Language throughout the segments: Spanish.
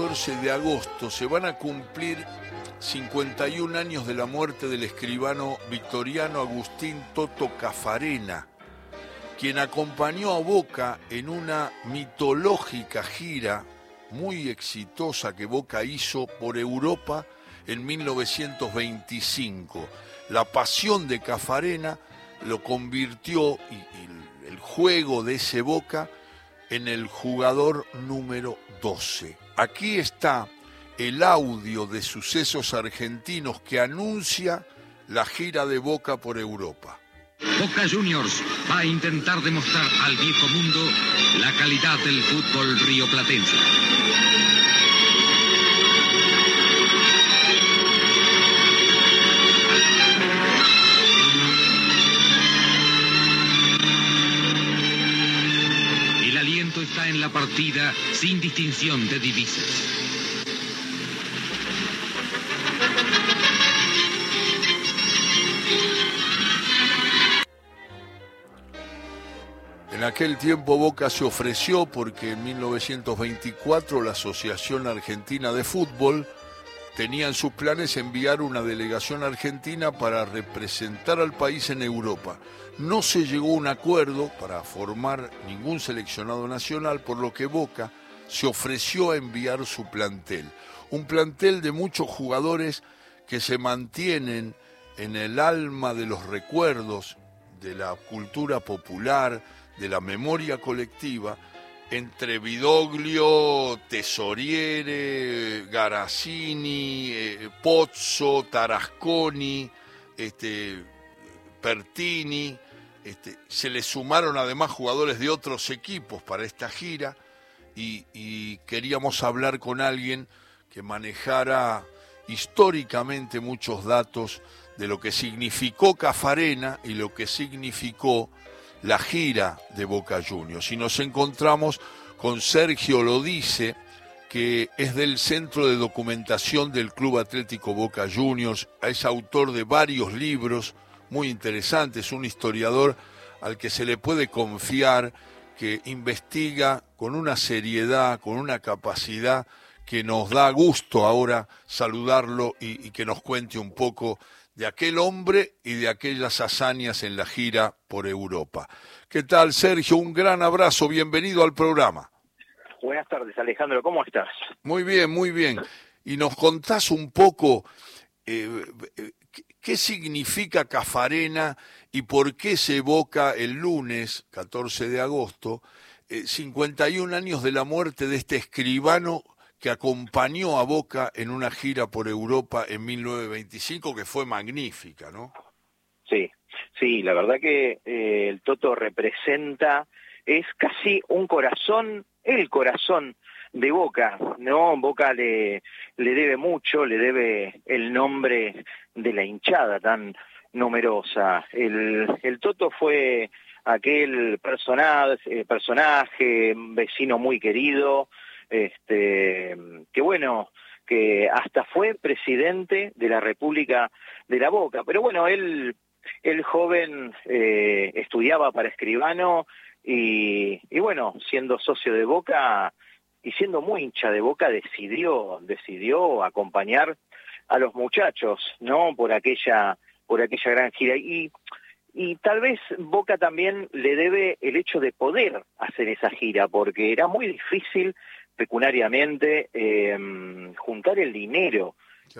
El lunes 14 de agosto se van a cumplir 51 años de la muerte del escribano victoriano Agustín Toto Cafarena, quien acompañó a Boca en una mitológica gira muy exitosa que Boca hizo por Europa en 1925. La pasión de Cafarena lo convirtió, y, el juego de ese Boca, en el jugador número 12. Aquí está el audio de sucesos argentinos que anuncia la gira de Boca por Europa. Boca Juniors va a intentar demostrar al viejo mundo la calidad del fútbol rioplatense. En la partida sin distinción de divisas. En aquel tiempo Boca se ofreció porque en 1924 la Asociación Argentina de Fútbol tenía en sus planes enviar una delegación argentina para representar al país en Europa. No se llegó a un acuerdo para formar ningún seleccionado nacional, por lo que Boca se ofreció a enviar su plantel. Un plantel de muchos jugadores que se mantienen en el alma de los recuerdos, de la cultura popular, de la memoria colectiva entre Vidoglio, Tesoriere, Garazzini, eh, Pozzo, Tarasconi, este, Pertini. Este, se le sumaron además jugadores de otros equipos para esta gira y queríamos hablar con alguien que manejara históricamente muchos datos de lo que significó Cafarena y lo que significó la gira de Boca Juniors. Y nos encontramos con Sergio Lodice, que es del Centro de Documentación del Club Atlético Boca Juniors, es autor de varios libros muy interesantes, un historiador al que se le puede confiar, que investiga con una seriedad, con una capacidad que nos da gusto ahora saludarlo y, y que nos cuente un poco de aquel hombre y de aquellas hazañas en la gira por Europa. ¿Qué tal, Sergio? Un gran abrazo, bienvenido al programa. Buenas tardes, Alejandro, ¿cómo estás? Muy bien, muy bien. Y nos contás un poco eh, qué significa Cafarena y por qué se evoca el lunes, 14 de agosto, 51 eh, años de la muerte de este escribano que acompañó a Boca en una gira por Europa en 1925 que fue magnífica, ¿no? Sí, sí, la verdad que eh, el Toto representa, es casi un corazón, el corazón de Boca, ¿no? Boca le, le debe mucho, le debe el nombre de la hinchada tan numerosa. El, el Toto fue aquel personaje, personaje, vecino muy querido, este, que bueno, que hasta fue presidente de la República de la Boca, pero bueno, él, el joven eh, estudiaba para escribano y, y bueno, siendo socio de Boca y siendo muy hincha de Boca, decidió, decidió acompañar a los muchachos, ¿no? Por aquella, por aquella gran gira. Y, y tal vez Boca también le debe el hecho de poder hacer esa gira, porque era muy difícil pecuniariamente eh, juntar el dinero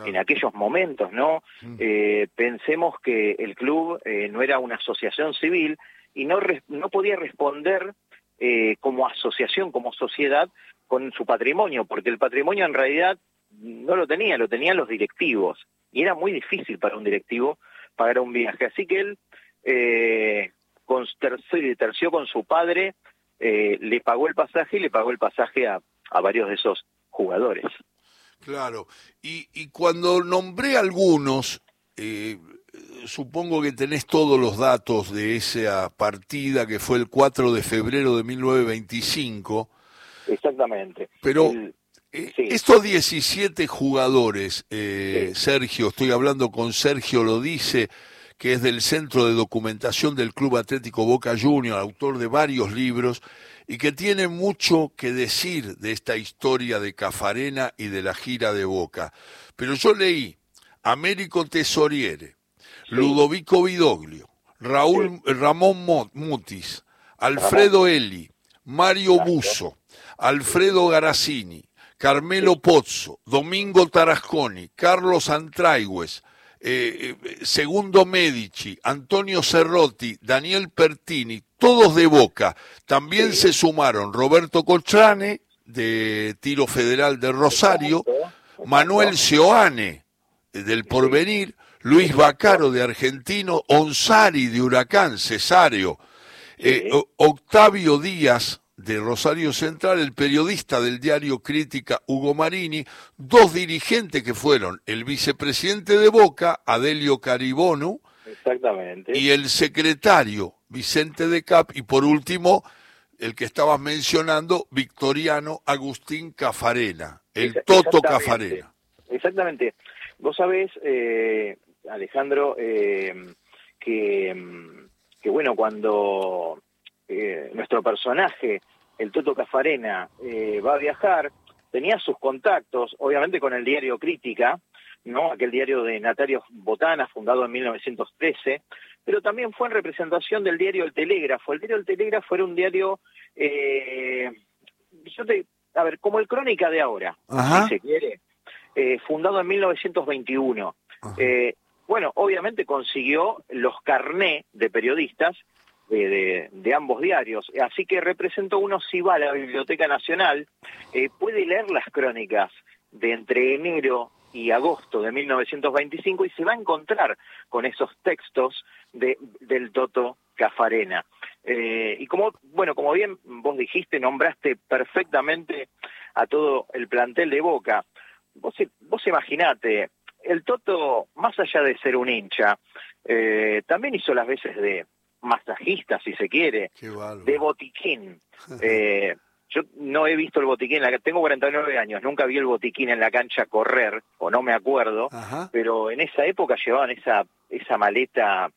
en aquellos momentos, ¿no? Mm. Eh, pensemos que el club eh, no era una asociación civil y no, no podía responder eh, como asociación, como sociedad, con su patrimonio, porque el patrimonio en realidad no lo tenía, lo tenían los directivos, y era muy difícil para un directivo pagar un viaje. Así que él eh, terció con su padre, eh, le pagó el pasaje y le pagó el pasaje a a varios de esos jugadores. Claro, y, y cuando nombré algunos, eh, supongo que tenés todos los datos de esa partida que fue el 4 de febrero de 1925. Exactamente. Pero eh, estos 17 jugadores, eh, Sergio, estoy hablando con Sergio lo dice, que es del Centro de Documentación del Club Atlético Boca Juniors, autor de varios libros, y que tiene mucho que decir de esta historia de Cafarena y de la gira de Boca. Pero yo leí Américo Tesoriere, Ludovico Vidoglio, Raúl, Ramón Mutis, Alfredo Eli, Mario Buso, Alfredo Garazzini, Carmelo Pozzo, Domingo Tarasconi, Carlos Antraigües, eh, eh, Segundo Medici, Antonio Cerrotti, Daniel Pertini, todos de Boca. También se sumaron Roberto Coltrane, de Tiro Federal de Rosario, Manuel Seoane, del Porvenir, Luis Bacaro, de Argentino, Onsari, de Huracán, Cesario, eh, Octavio Díaz, de Rosario Central, el periodista del diario Crítica Hugo Marini, dos dirigentes que fueron el vicepresidente de Boca, Adelio Caribono, Exactamente. y el secretario Vicente de Cap, y por último, el que estabas mencionando, Victoriano Agustín Cafarena, el Toto Cafarena. Exactamente. Vos sabés, eh, Alejandro, eh, que, que bueno, cuando eh, nuestro personaje, el Toto Cafarena, eh, va a viajar, tenía sus contactos, obviamente con el diario Crítica, ¿no? aquel diario de Natario Botana, fundado en 1913, pero también fue en representación del diario El Telégrafo. El diario El Telégrafo era un diario, eh, yo te, a ver, como el Crónica de ahora, si se quiere, eh, fundado en 1921. Eh, bueno, obviamente consiguió los carné de periodistas de, ambos diarios. Así que represento uno si va a la Biblioteca Nacional, eh, puede leer las crónicas de entre enero y agosto de 1925 y se va a encontrar con esos textos de, del Toto Cafarena. Eh, y como, bueno, como bien vos dijiste, nombraste perfectamente a todo el plantel de Boca. Vos, vos imaginate, el Toto, más allá de ser un hincha, eh, también hizo las veces de, masajista, si se quiere, de botiquín. Eh, yo no he visto el botiquín, tengo 49 años, nunca vi el botiquín en la cancha correr, o no me acuerdo, pero en esa época llevaban esa, esa maleta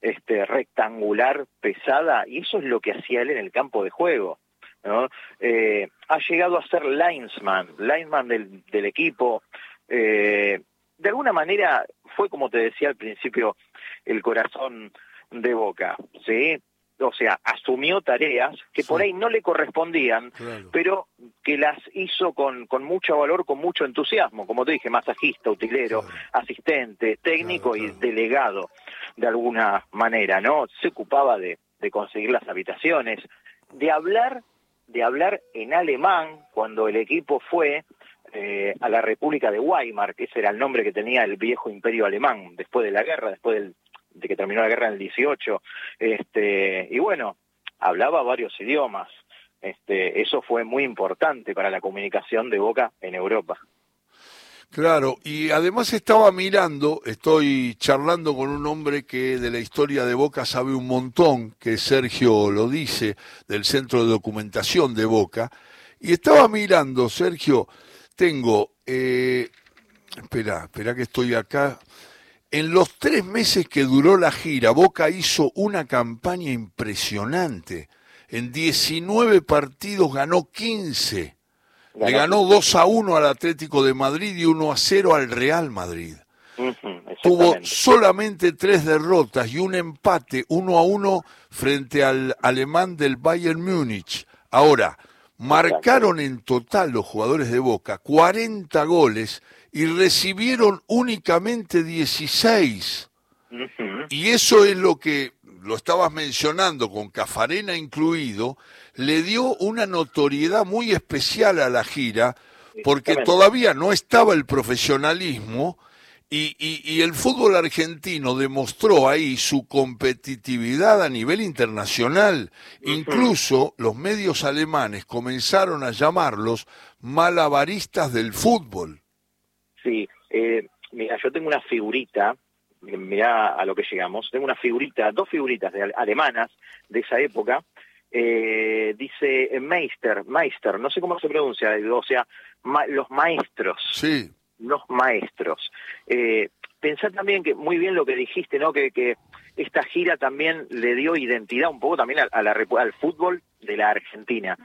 este, rectangular, pesada, y eso es lo que hacía él en el campo de juego. ¿no? Eh, ha llegado a ser linesman, linesman del, del equipo. Eh, de alguna manera fue, como te decía al principio, el corazón de Boca, ¿sí? O sea, asumió tareas que por ahí no le correspondían, pero que las hizo con, con mucho valor, con mucho entusiasmo, como te dije, masajista, utilero, asistente, técnico y delegado, de alguna manera, ¿no? Se ocupaba de, de conseguir las habitaciones, de hablar, de hablar en alemán cuando el equipo fue eh, a la República de Weimar, que ese era el nombre que tenía el viejo imperio alemán después de la guerra, después del de que terminó la guerra en el 18, este, y bueno, hablaba varios idiomas. Este, eso fue muy importante para la comunicación de Boca en Europa. Claro, y además estaba mirando, estoy charlando con un hombre que de la historia de Boca sabe un montón, que Sergio lo dice, del Centro de Documentación de Boca, y estaba mirando, Sergio, tengo, eh, espera, espera que estoy acá, en los tres meses que duró la gira, Boca hizo una campaña impresionante. En 19 partidos ganó 15. Le ganó 2 a 1 al Atlético de Madrid y 1 a 0 al Real Madrid. Tuvo solamente tres derrotas y un empate 1 a 1 frente al alemán del Bayern Múnich. Ahora, marcaron en total los jugadores de Boca 40 goles y recibieron únicamente 16. Y eso es lo que, lo estabas mencionando, con Cafarena incluido, le dio una notoriedad muy especial a la gira, porque todavía no estaba el profesionalismo y, y, el fútbol argentino demostró ahí su competitividad a nivel internacional. Incluso los medios alemanes comenzaron a llamarlos malabaristas del fútbol. Sí, eh, mira, yo tengo una figurita, mira a lo que llegamos, tengo una figurita, dos figuritas de, alemanas de esa época, eh, dice Meister, Meister, no sé cómo se pronuncia, o sea, los maestros. Sí. Los maestros. Eh, pensá también que muy bien lo que dijiste, ¿no? Que, que esta gira también le dio identidad un poco también a, la, al fútbol de la Argentina,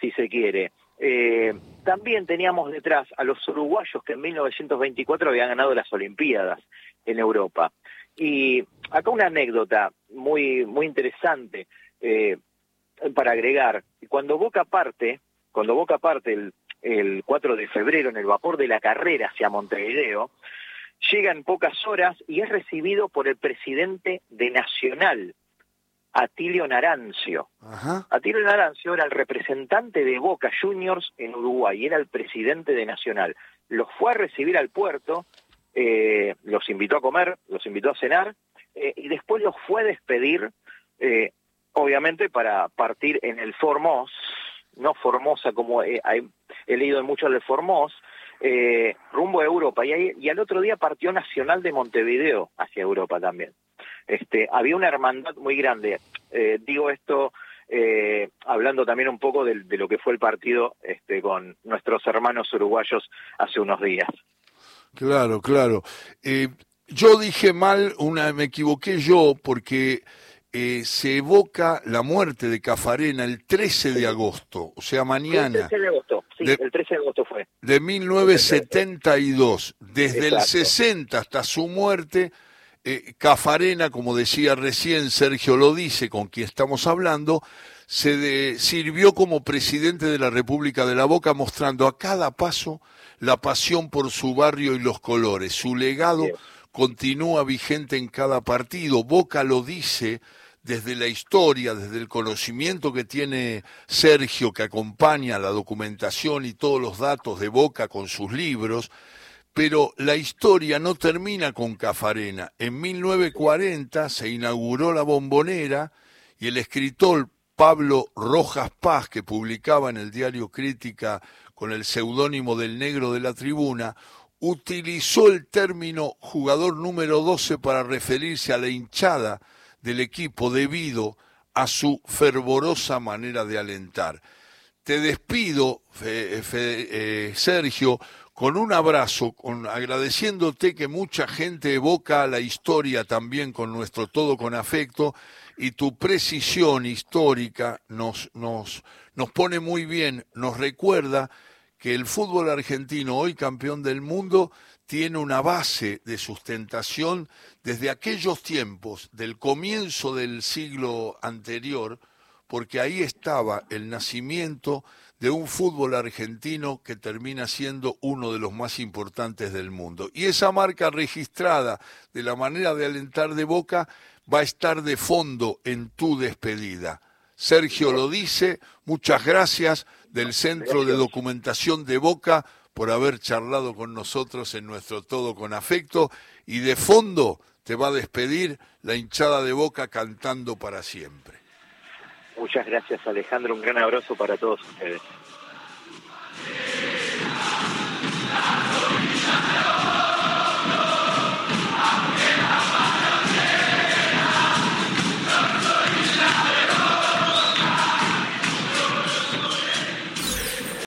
si se quiere. Eh, también teníamos detrás a los uruguayos que en 1924 habían ganado las Olimpiadas en Europa. Y acá una anécdota muy, muy interesante eh, para agregar. Cuando Boca parte, cuando Boca parte el, el 4 de febrero en el vapor de la carrera hacia Montevideo, llega en pocas horas y es recibido por el presidente de Nacional, Atilio Narancio. Atilio Narancio era el representante de Boca Juniors en Uruguay, era el presidente de Nacional. Los fue a recibir al puerto, eh, los invitó a comer, los invitó a cenar, eh, y después los fue a despedir, eh, obviamente para partir en el Formos, no Formosa como he leído en mucho el Formos, rumbo a Europa. Y, y al otro día partió Nacional de Montevideo hacia Europa también. Este, había una hermandad muy grande. Eh, digo esto eh, hablando también un poco de, lo que fue el partido este, con nuestros hermanos uruguayos hace unos días. Claro, claro. Eh, yo dije mal, una, me equivoqué yo porque se evoca la muerte de Cafarena el 13 de agosto, o sea, mañana. El 13 de agosto, sí, el 13 de agosto fue. De 1972. Desde el 60 hasta su muerte eh, Cafarena, como decía recién, Sergio lo dice, con quien estamos hablando, se sirvió como presidente de la República de la Boca, mostrando a cada paso la pasión por su barrio y los colores. Su legado continúa vigente en cada partido. Boca lo dice desde la historia, desde el conocimiento que tiene Sergio, que acompaña la documentación y todos los datos de Boca con sus libros, pero la historia no termina con Cafarena. En 1940 se inauguró la bombonera y el escritor Pablo Rojas Paz, que publicaba en el diario Crítica con el seudónimo del Negro de la Tribuna, utilizó el término jugador número 12 para referirse a la hinchada del equipo debido a su fervorosa manera de alentar. Te despido, eh, Sergio, con un abrazo, agradeciéndote que mucha gente evoca la historia también con nuestro todo con afecto y tu precisión histórica nos, nos, nos pone muy bien, nos recuerda que el fútbol argentino, hoy campeón del mundo, tiene una base de sustentación desde aquellos tiempos, del comienzo del siglo anterior, porque ahí estaba el nacimiento de un fútbol argentino que termina siendo uno de los más importantes del mundo. Y esa marca registrada de la manera de alentar de Boca va a estar de fondo en tu despedida. Sergio lo dice, muchas gracias del Centro de Documentación de Boca por haber charlado con nosotros en nuestro Todo con Afecto y de fondo te va a despedir la hinchada de Boca cantando para siempre. Muchas gracias Alejandro, un gran abrazo para todos ustedes.